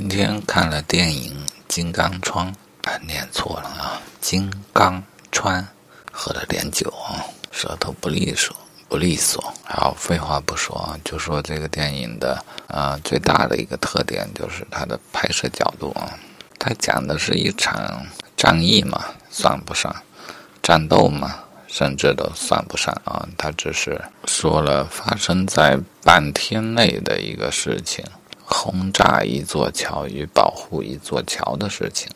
今天看了电影《金刚川》，念错了啊，金刚川，喝了点酒啊，舌头不利索，不利索。好，废话不说啊，就说这个电影的啊最大的一个特点就是它的拍摄角度啊，它讲的是一场战役嘛，算不上战斗嘛。甚至都算不上啊，他只是说了发生在半天内的一个事情，轰炸一座桥与保护一座桥的事情。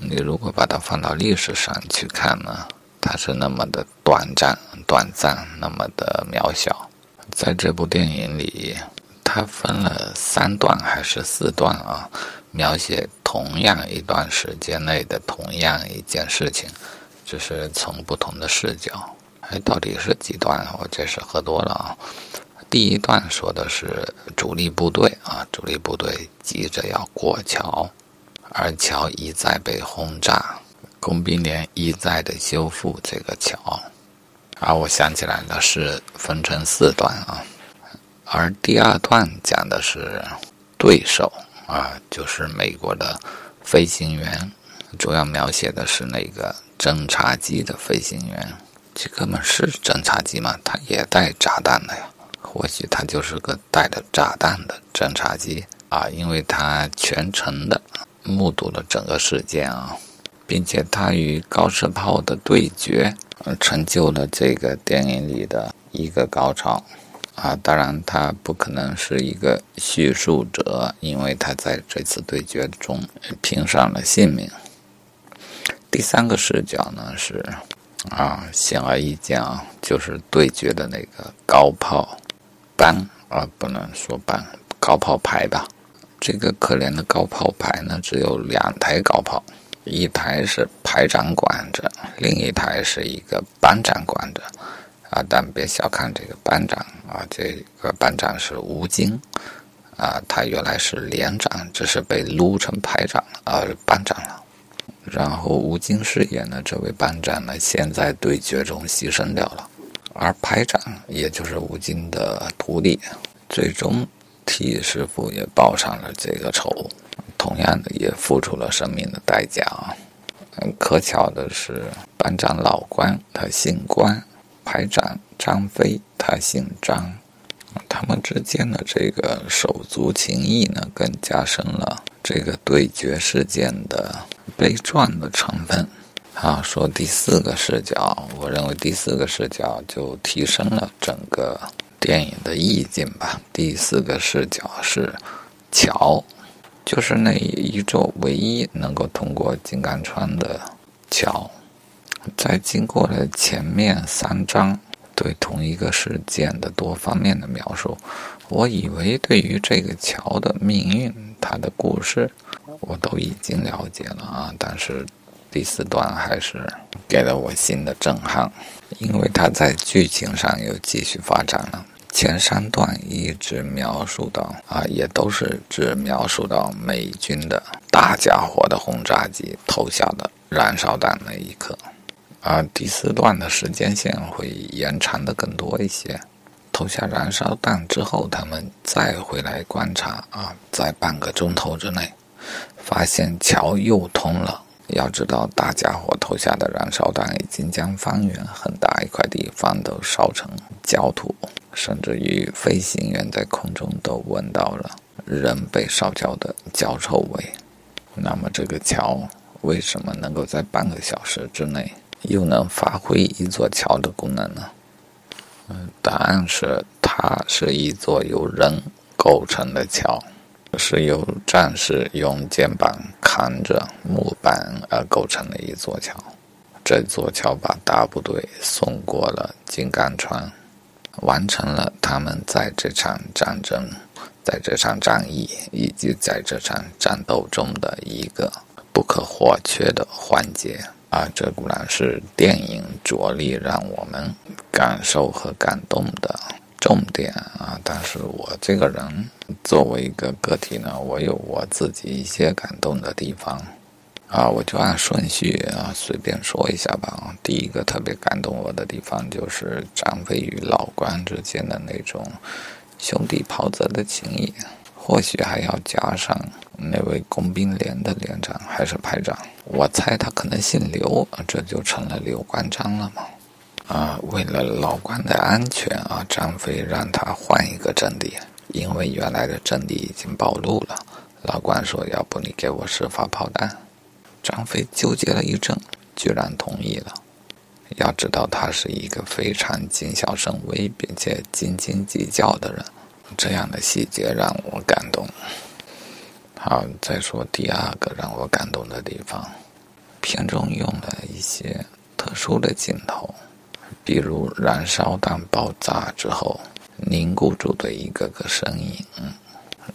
你如果把它放到历史上去看呢，它是那么的短暂、短暂，那么的渺小。在这部电影里，它分了三段还是四段啊，描写同样一段时间内的同样一件事情。只是从不同的视角，哎，到底是几段？我这是喝多了啊。第一段说的是主力部队啊，主力部队急着要过桥，而桥一再被轰炸，工兵连一再的修复这个桥。而，我想起来了，是分成四段啊。而第二段讲的是对手啊，就是美国的飞行员，主要描写的是那个。侦察机的飞行员，这哥们是侦察机吗？他也带炸弹的呀？或许他就是个带着炸弹的侦察机啊！因为他全程的目睹了整个事件啊，并且他与高射炮的对决，成就了这个电影里的一个高潮啊！当然，他不可能是一个叙述者，因为他在这次对决中拼上了性命。第三个视角呢是，啊，显而易见啊，就是对决的那个高炮班啊，不能说班，高炮排吧。这个可怜的高炮排呢，只有两台高炮，一台是排长管着，另一台是一个班长管着。啊，但别小看这个班长啊，这个班长是吴京啊，他原来是连长，只是被撸成排长啊，班长了。然后吴京饰演的这位班长呢，现在对决中牺牲掉了，而排长也就是吴京的徒弟，最终替师傅也报上了这个仇，同样的也付出了生命的代价啊。可巧的是，班长老关他姓关，排长张飞他姓张，他们之间的这个手足情谊呢，更加深了这个对决事件的。悲壮的成分，啊，说第四个视角，我认为第四个视角就提升了整个电影的意境吧。第四个视角是桥，就是那一座唯一能够通过金刚川的桥。在经过了前面三章对同一个事件的多方面的描述，我以为对于这个桥的命运，它的故事。我都已经了解了啊，但是第四段还是给了我新的震撼，因为它在剧情上又继续发展了。前三段一直描述到啊，也都是只描述到美军的大家伙的轰炸机投下的燃烧弹那一刻，而第四段的时间线会延长的更多一些。投下燃烧弹之后，他们再回来观察啊，在半个钟头之内。发现桥又通了。要知道，大家伙投下的燃烧弹已经将方圆很大一块地方都烧成焦土，甚至于飞行员在空中都闻到了人被烧焦的焦臭味。那么，这个桥为什么能够在半个小时之内又能发挥一座桥的功能呢？嗯，答案是，它是一座由人构成的桥。是由战士用肩膀扛着木板而构成的一座桥。这座桥把大部队送过了金刚川，完成了他们在这场战争、在这场战役以及在这场战斗中的一个不可或缺的环节。啊，这固然是电影着力让我们感受和感动的。重点啊！但是我这个人作为一个个体呢，我有我自己一些感动的地方啊，我就按顺序啊随便说一下吧。第一个特别感动我的地方就是张飞与老关之间的那种兄弟袍泽的情谊，或许还要加上那位工兵连的连长还是排长，我猜他可能姓刘，这就成了刘关张了嘛。啊，为了老关的安全啊，张飞让他换一个阵地，因为原来的阵地已经暴露了。老关说：“要不你给我十发炮弹？”张飞纠结了一阵，居然同意了。要知道，他是一个非常谨小慎微并且斤斤计较的人，这样的细节让我感动。好，再说第二个让我感动的地方，片中用了一些特殊的镜头，比如燃烧弹爆炸之后凝固住的一个个身影。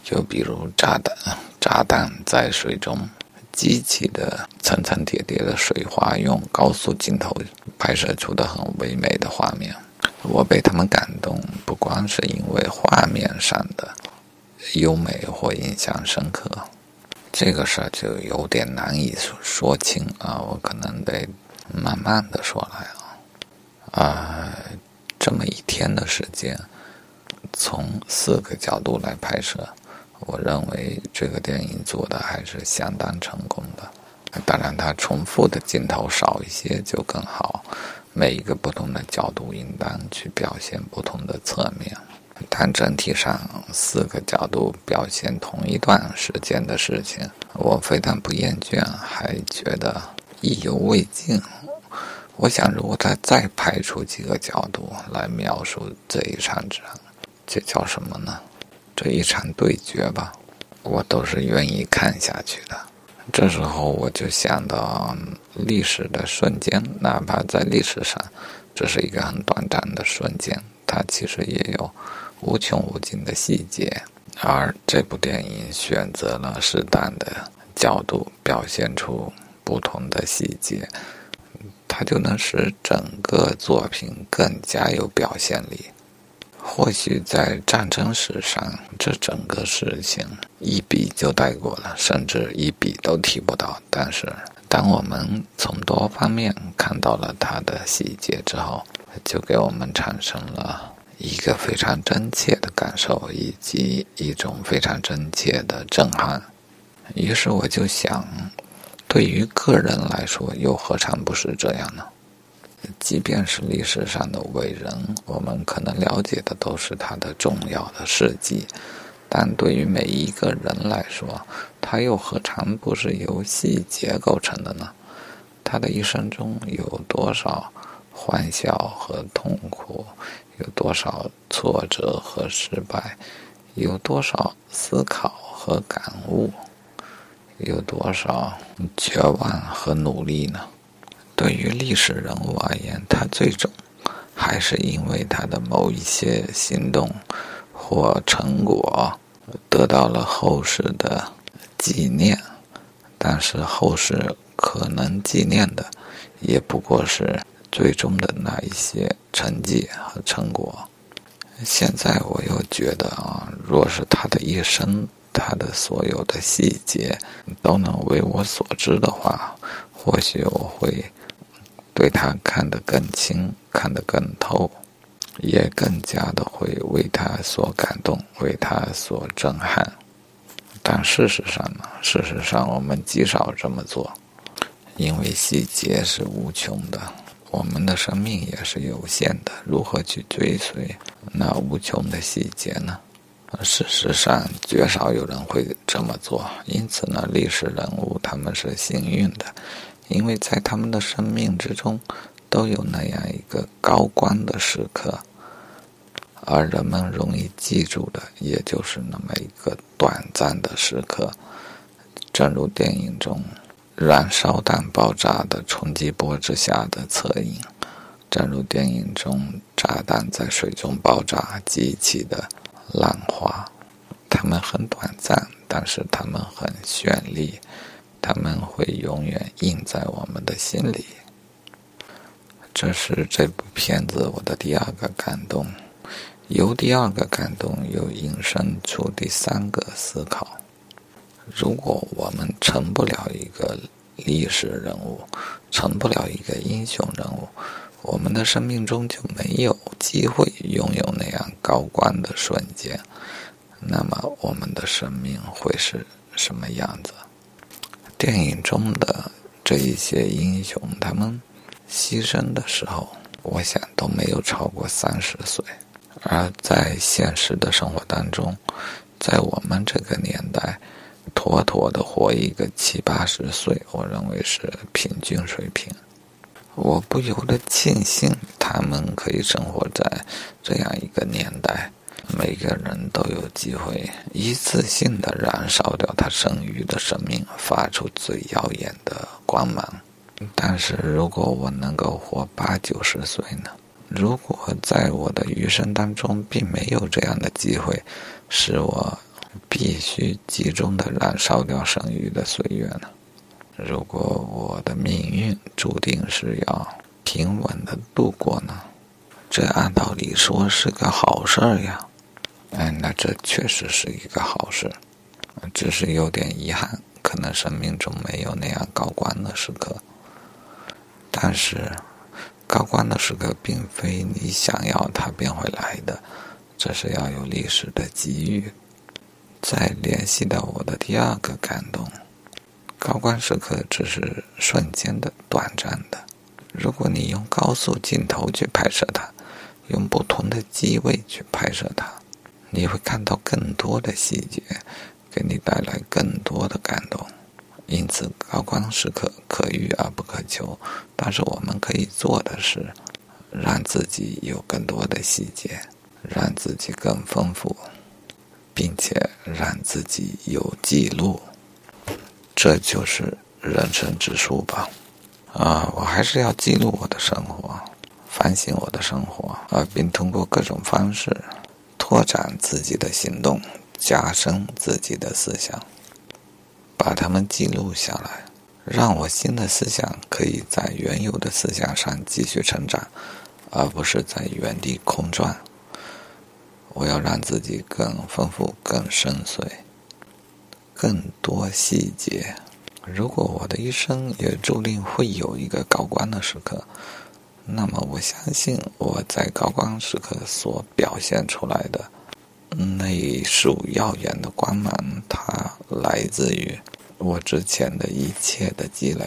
就比如炸弹，炸弹在水中激起的层层叠叠的水花，用高速镜头拍摄出的很唯美的画面。我被他们感动，不光是因为画面上的优美或印象深刻，这个事儿就有点难以说清啊。我可能得慢慢的说来啊。这么一天的时间，从四个角度来拍摄。我认为这个电影做的还是相当成功的，当然它重复的镜头少一些就更好。每一个不同的角度应当去表现不同的侧面，但整体上四个角度表现同一段时间的事情，我非但不厌倦，还觉得意犹未尽。我想，如果他再拍出几个角度来描述这一场战，这叫什么呢？这一场对决吧，我都是愿意看下去的。这时候我就想到历史的瞬间，哪怕在历史上，这是一个很短暂的瞬间，它其实也有无穷无尽的细节。而这部电影选择了适当的角度表现出不同的细节，它就能使整个作品更加有表现力。或许在战争史上，这整个事情一笔就带过了，甚至一笔都提不到。但是，当我们从多方面看到了它的细节之后，就给我们产生了一个非常真切的感受，以及一种非常真切的震撼。于是我就想，对于个人来说，又何尝不是这样呢？即便是历史上的伟人，我们可能了解的都是他的重要的事迹，但对于每一个人来说，他又何尝不是由细节构成的呢？他的一生中有多少欢笑和痛苦，有多少挫折和失败，有多少思考和感悟，有多少绝望和努力呢？对于历史人物而言，他最终还是因为他的某一些行动或成果得到了后世的纪念，但是后世可能纪念的也不过是最终的那一些成绩和成果。现在我又觉得啊，若是他的一生，他的所有的细节都能为我所知的话，或许我会。对他看得更清，看得更透，也更加的会为他所感动，为他所震撼。但事实上呢？事实上，我们极少这么做，因为细节是无穷的，我们的生命也是有限的。如何去追随那无穷的细节呢？事实上，绝少有人会这么做。因此呢，历史人物他们是幸运的。因为在他们的生命之中，都有那样一个高光的时刻，而人们容易记住的，也就是那么一个短暂的时刻。正如电影中燃烧弹爆炸的冲击波之下的侧影，正如电影中炸弹在水中爆炸激起的浪花，它们很短暂，但是它们很绚丽。他们会永远印在我们的心里。这是这部片子我的第二个感动，由第二个感动又引申出第三个思考：如果我们成不了一个历史人物，成不了一个英雄人物，我们的生命中就没有机会拥有那样高光的瞬间，那么我们的生命会是什么样子。电影中的这一些英雄，他们牺牲的时候，我想都没有超过三十岁。而在现实的生活当中，在我们这个年代，妥妥的活一个七八十岁，我认为是平均水平。我不由得庆幸他们可以生活在这样一个年代，每个人都有机会一次性的燃烧掉他剩余的生命，发出最耀眼的光芒。但是如果我能够活八九十岁呢？如果在我的余生当中并没有这样的机会，使我必须集中的燃烧掉剩余的岁月呢？如果我的命运注定是要平稳的度过呢？这按道理说是个好事儿呀。哎，那这确实是一个好事，只是有点遗憾，可能生命中没有那样高光的时刻。但是，高光的时刻并非你想要它便会来的，这是要有历史的机遇。再联系到我的第二个感动。高光时刻只是瞬间的、短暂的。如果你用高速镜头去拍摄它，用不同的机位去拍摄它，你会看到更多的细节，给你带来更多的感动。因此，高光时刻可遇而不可求。但是，我们可以做的是，让自己有更多的细节，让自己更丰富，并且让自己有记录。这就是人生之书吧，啊，我还是要记录我的生活，反省我的生活，啊，并通过各种方式拓展自己的行动，加深自己的思想，把它们记录下来，让我新的思想可以在原有的思想上继续成长，而不是在原地空转。我要让自己更丰富、更深邃。更多细节。如果我的一生也注定会有一个高光的时刻，那么我相信我在高光时刻所表现出来的那一束耀眼的光芒，它来自于我之前的一切的积累。